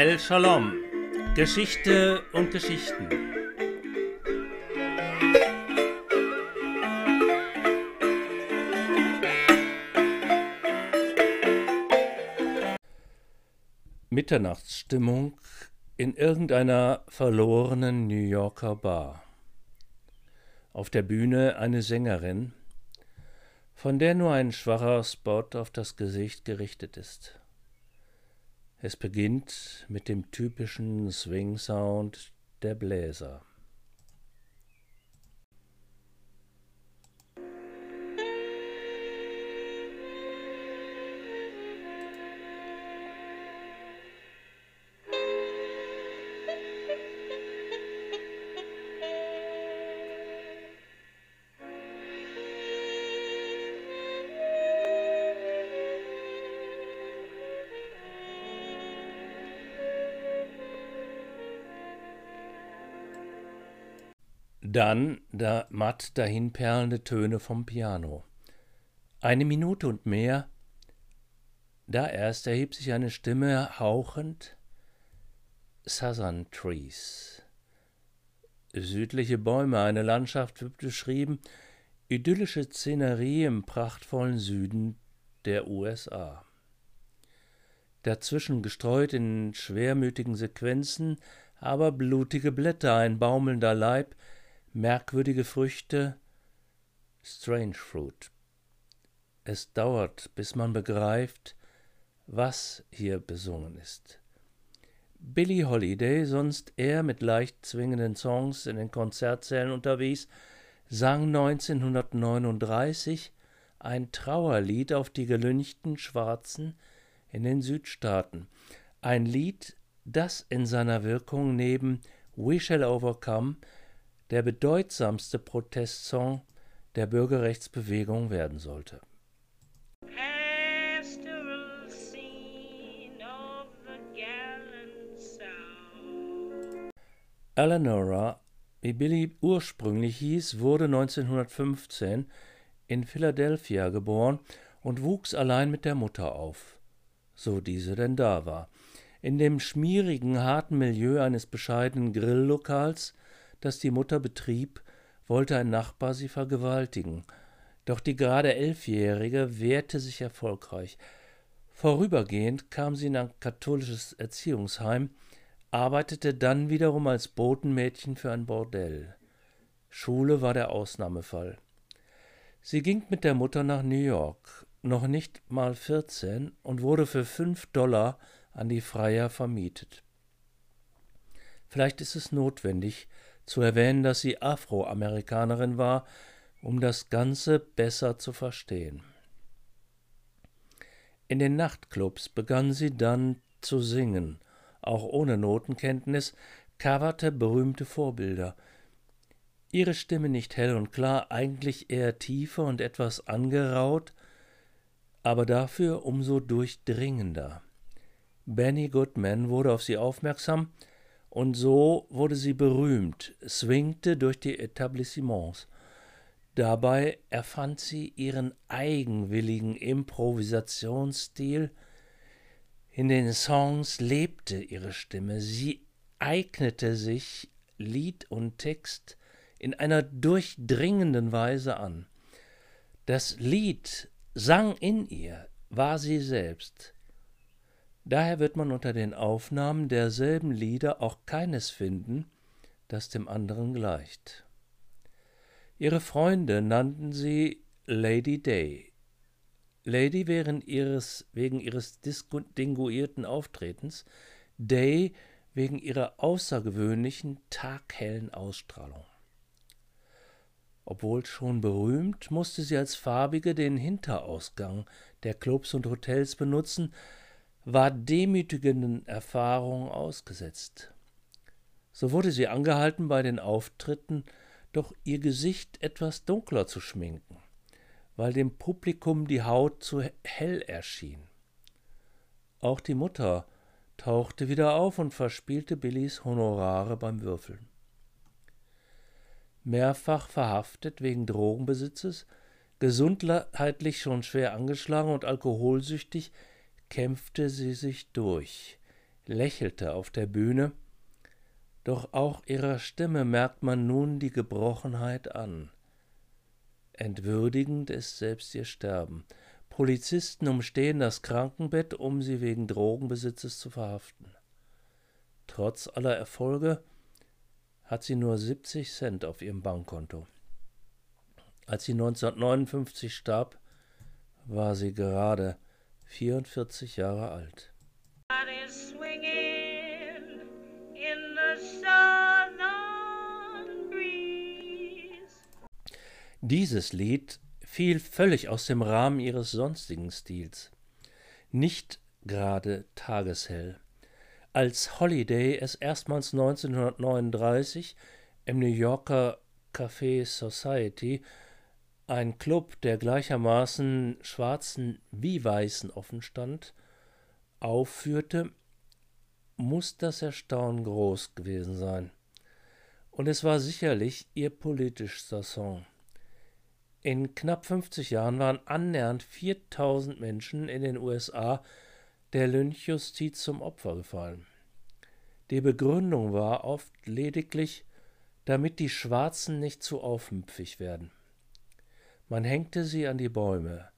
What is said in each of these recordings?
El Shalom. Geschichte und Geschichten. Mitternachtsstimmung in irgendeiner verlorenen New Yorker Bar. Auf der Bühne eine Sängerin, von der nur ein schwacher Spot auf das Gesicht gerichtet ist. Es beginnt mit dem typischen Swing-Sound der Bläser. Dann da matt dahinperlende Töne vom Piano. Eine Minute und mehr. Da erst erhebt sich eine Stimme hauchend. Southern Trees. Südliche Bäume, eine Landschaft wird beschrieben, idyllische Szenerie im prachtvollen Süden der USA. Dazwischen gestreut in schwermütigen Sequenzen aber blutige Blätter, ein baumelnder Leib, merkwürdige Früchte, Strange Fruit. Es dauert, bis man begreift, was hier besungen ist. Billie Holiday, sonst eher mit leicht zwingenden Songs in den Konzertsälen unterwegs, sang 1939 ein Trauerlied auf die gelünchten Schwarzen in den Südstaaten. Ein Lied, das in seiner Wirkung neben We Shall Overcome der bedeutsamste Protestsong der Bürgerrechtsbewegung werden sollte. Eleanora, wie Billy ursprünglich hieß, wurde 1915 in Philadelphia geboren und wuchs allein mit der Mutter auf, so diese denn da war. In dem schmierigen, harten Milieu eines bescheidenen Grilllokals das die Mutter betrieb, wollte ein Nachbar sie vergewaltigen. Doch die gerade Elfjährige wehrte sich erfolgreich. Vorübergehend kam sie in ein katholisches Erziehungsheim, arbeitete dann wiederum als Botenmädchen für ein Bordell. Schule war der Ausnahmefall. Sie ging mit der Mutter nach New York, noch nicht mal vierzehn, und wurde für fünf Dollar an die Freier vermietet. Vielleicht ist es notwendig, zu erwähnen, dass sie Afroamerikanerin war, um das Ganze besser zu verstehen. In den Nachtclubs begann sie dann zu singen, auch ohne Notenkenntnis, coverte berühmte Vorbilder. Ihre Stimme nicht hell und klar, eigentlich eher tiefer und etwas angeraut, aber dafür umso durchdringender. Benny Goodman wurde auf sie aufmerksam und so wurde sie berühmt, swingte durch die Etablissements. Dabei erfand sie ihren eigenwilligen Improvisationsstil. In den Songs lebte ihre Stimme. Sie eignete sich Lied und Text in einer durchdringenden Weise an. Das Lied sang in ihr, war sie selbst. Daher wird man unter den Aufnahmen derselben Lieder auch keines finden, das dem anderen gleicht. Ihre Freunde nannten sie Lady Day. Lady wegen ihres, wegen ihres distinguierten Auftretens, Day wegen ihrer außergewöhnlichen, taghellen Ausstrahlung. Obwohl schon berühmt, musste sie als Farbige den Hinterausgang der Clubs und Hotels benutzen, war demütigenden Erfahrungen ausgesetzt. So wurde sie angehalten, bei den Auftritten doch ihr Gesicht etwas dunkler zu schminken, weil dem Publikum die Haut zu hell erschien. Auch die Mutter tauchte wieder auf und verspielte Billys Honorare beim Würfeln. Mehrfach verhaftet wegen Drogenbesitzes, gesundheitlich schon schwer angeschlagen und alkoholsüchtig, kämpfte sie sich durch, lächelte auf der Bühne, doch auch ihrer Stimme merkt man nun die Gebrochenheit an. Entwürdigend ist selbst ihr Sterben. Polizisten umstehen das Krankenbett, um sie wegen Drogenbesitzes zu verhaften. Trotz aller Erfolge hat sie nur 70 Cent auf ihrem Bankkonto. Als sie 1959 starb, war sie gerade 44 Jahre alt. Dieses Lied fiel völlig aus dem Rahmen ihres sonstigen Stils. Nicht gerade tageshell. Als Holiday es erstmals 1939 im New Yorker Café Society, ein Club, der gleichermaßen Schwarzen wie Weißen offen stand, aufführte, muss das Erstaunen groß gewesen sein. Und es war sicherlich ihr politischster Song. In knapp 50 Jahren waren annähernd 4000 Menschen in den USA der Lynchjustiz zum Opfer gefallen. Die Begründung war oft lediglich, damit die Schwarzen nicht zu aufmüpfig werden. Man hängte sie an die Bäume.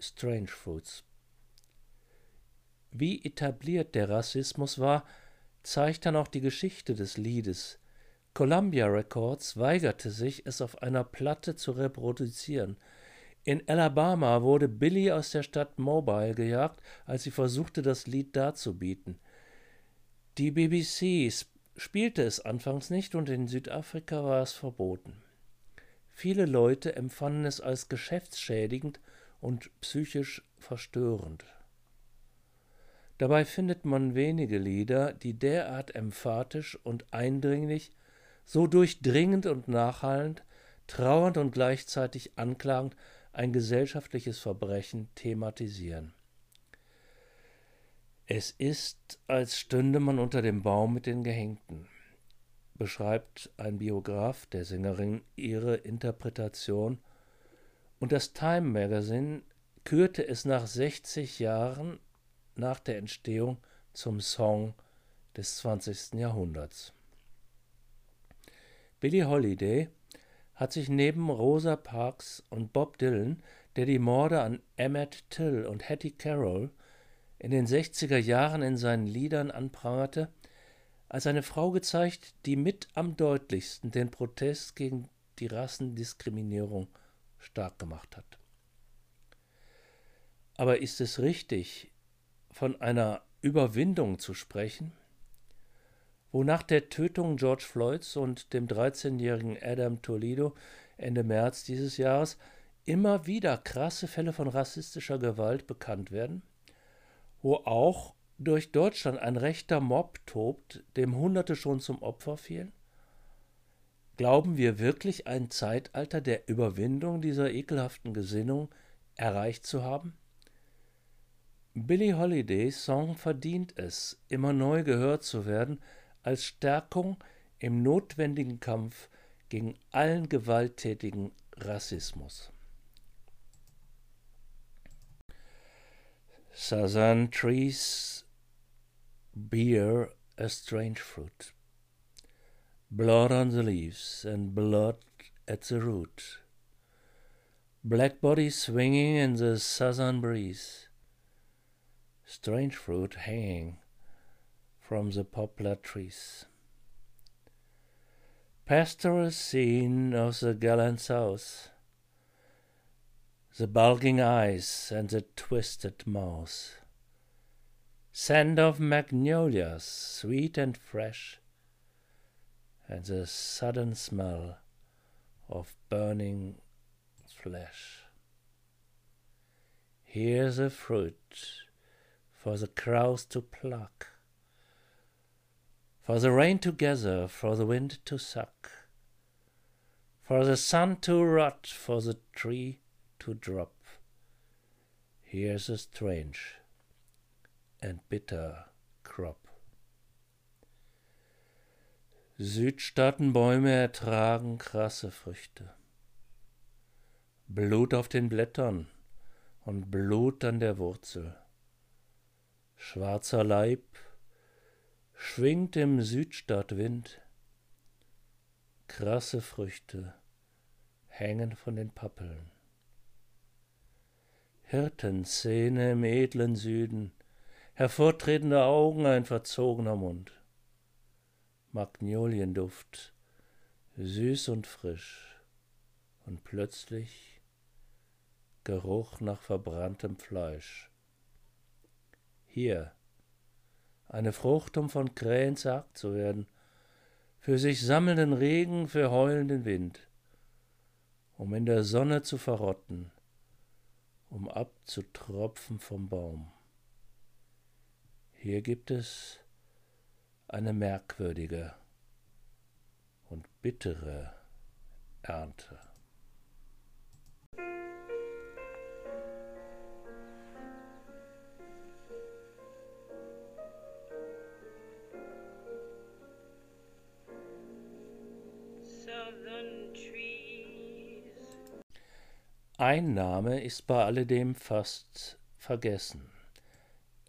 Strange Fruits. Wie etabliert der Rassismus war, zeigt dann auch die Geschichte des Liedes, Columbia Records weigerte sich, es auf einer Platte zu reproduzieren. In Alabama wurde Billy aus der Stadt Mobile gejagt, als sie versuchte, das Lied darzubieten. Die BBC spielte es anfangs nicht und in Südafrika war es verboten. Viele Leute empfanden es als geschäftsschädigend und psychisch verstörend. Dabei findet man wenige Lieder, die derart emphatisch und eindringlich so durchdringend und nachhallend, trauernd und gleichzeitig anklagend ein gesellschaftliches Verbrechen thematisieren. Es ist, als stünde man unter dem Baum mit den Gehängten, beschreibt ein Biograf der Sängerin ihre Interpretation, und das Time Magazine kürte es nach 60 Jahren nach der Entstehung zum Song des 20. Jahrhunderts. Billie Holiday hat sich neben Rosa Parks und Bob Dylan, der die Morde an Emmett Till und Hattie Carroll in den 60er Jahren in seinen Liedern anprangerte, als eine Frau gezeigt, die mit am deutlichsten den Protest gegen die Rassendiskriminierung stark gemacht hat. Aber ist es richtig, von einer Überwindung zu sprechen? wo nach der Tötung George Floyds und dem 13-jährigen Adam Toledo Ende März dieses Jahres immer wieder krasse Fälle von rassistischer Gewalt bekannt werden, wo auch durch Deutschland ein rechter Mob tobt, dem Hunderte schon zum Opfer fielen? Glauben wir wirklich ein Zeitalter der Überwindung dieser ekelhaften Gesinnung erreicht zu haben? Billie Holidays Song verdient es, immer neu gehört zu werden, als Stärkung im notwendigen Kampf gegen allen gewalttätigen Rassismus. Southern trees bear a strange fruit. Blood on the leaves and blood at the root. Black bodies swinging in the southern breeze. Strange fruit hanging from the poplar trees. Pastoral scene of the gallant south, the bulging eyes and the twisted mouth, scent of magnolias sweet and fresh, and the sudden smell of burning flesh. Here's a fruit for the crows to pluck for the rain to gather, for the wind to suck, for the sun to rot, for the tree to drop. Here's a strange and bitter crop. Südstaatenbäume ertragen krasse Früchte. Blut auf den Blättern und Blut an der Wurzel. Schwarzer Leib schwingt im Südstadtwind. Krasse Früchte hängen von den Pappeln. Hirtenszene im edlen Süden, hervortretende Augen, ein verzogener Mund. Magnolienduft, süß und frisch, und plötzlich Geruch nach verbranntem Fleisch. Hier, eine Frucht, um von Krähen zerhackt zu werden, für sich sammelnden Regen, für heulenden Wind, um in der Sonne zu verrotten, um abzutropfen vom Baum. Hier gibt es eine merkwürdige und bittere Ernte. Ein Name ist bei alledem fast vergessen.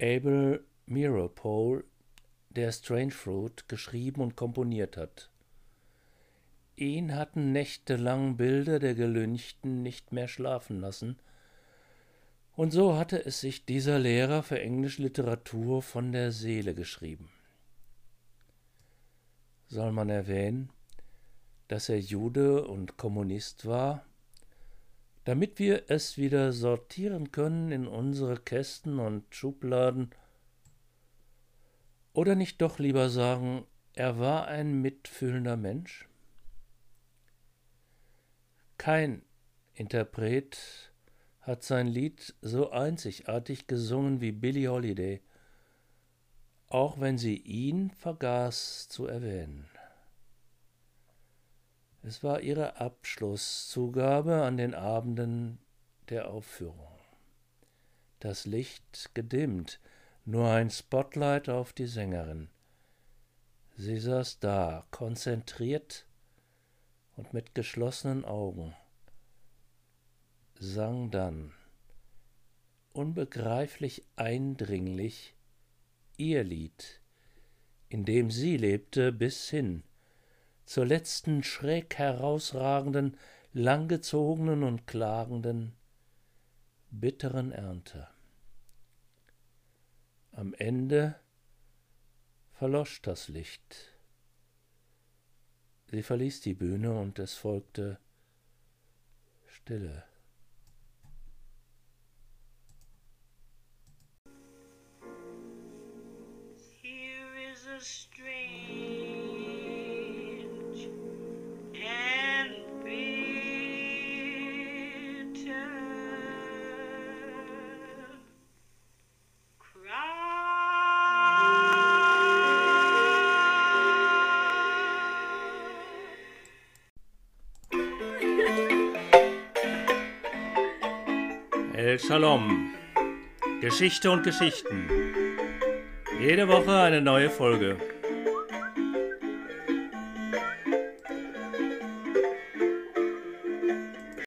Abel Meeropole, der Strange Fruit geschrieben und komponiert hat. Ihn hatten nächtelang Bilder der Gelünchten nicht mehr schlafen lassen, und so hatte es sich dieser Lehrer für englische Literatur von der Seele geschrieben. Soll man erwähnen, dass er Jude und Kommunist war, damit wir es wieder sortieren können in unsere Kästen und Schubladen? Oder nicht doch lieber sagen, er war ein mitfühlender Mensch? Kein Interpret hat sein Lied so einzigartig gesungen wie Billie Holiday, auch wenn sie ihn vergaß zu erwähnen. Es war ihre Abschlusszugabe an den Abenden der Aufführung. Das Licht gedimmt, nur ein Spotlight auf die Sängerin. Sie saß da, konzentriert und mit geschlossenen Augen, sang dann, unbegreiflich eindringlich, ihr Lied, in dem sie lebte bis hin zur letzten schräg herausragenden, langgezogenen und klagenden, bitteren Ernte. Am Ende verlosch das Licht. Sie verließ die Bühne und es folgte Stille. El Shalom. Geschichte und Geschichten. Jede Woche eine neue Folge.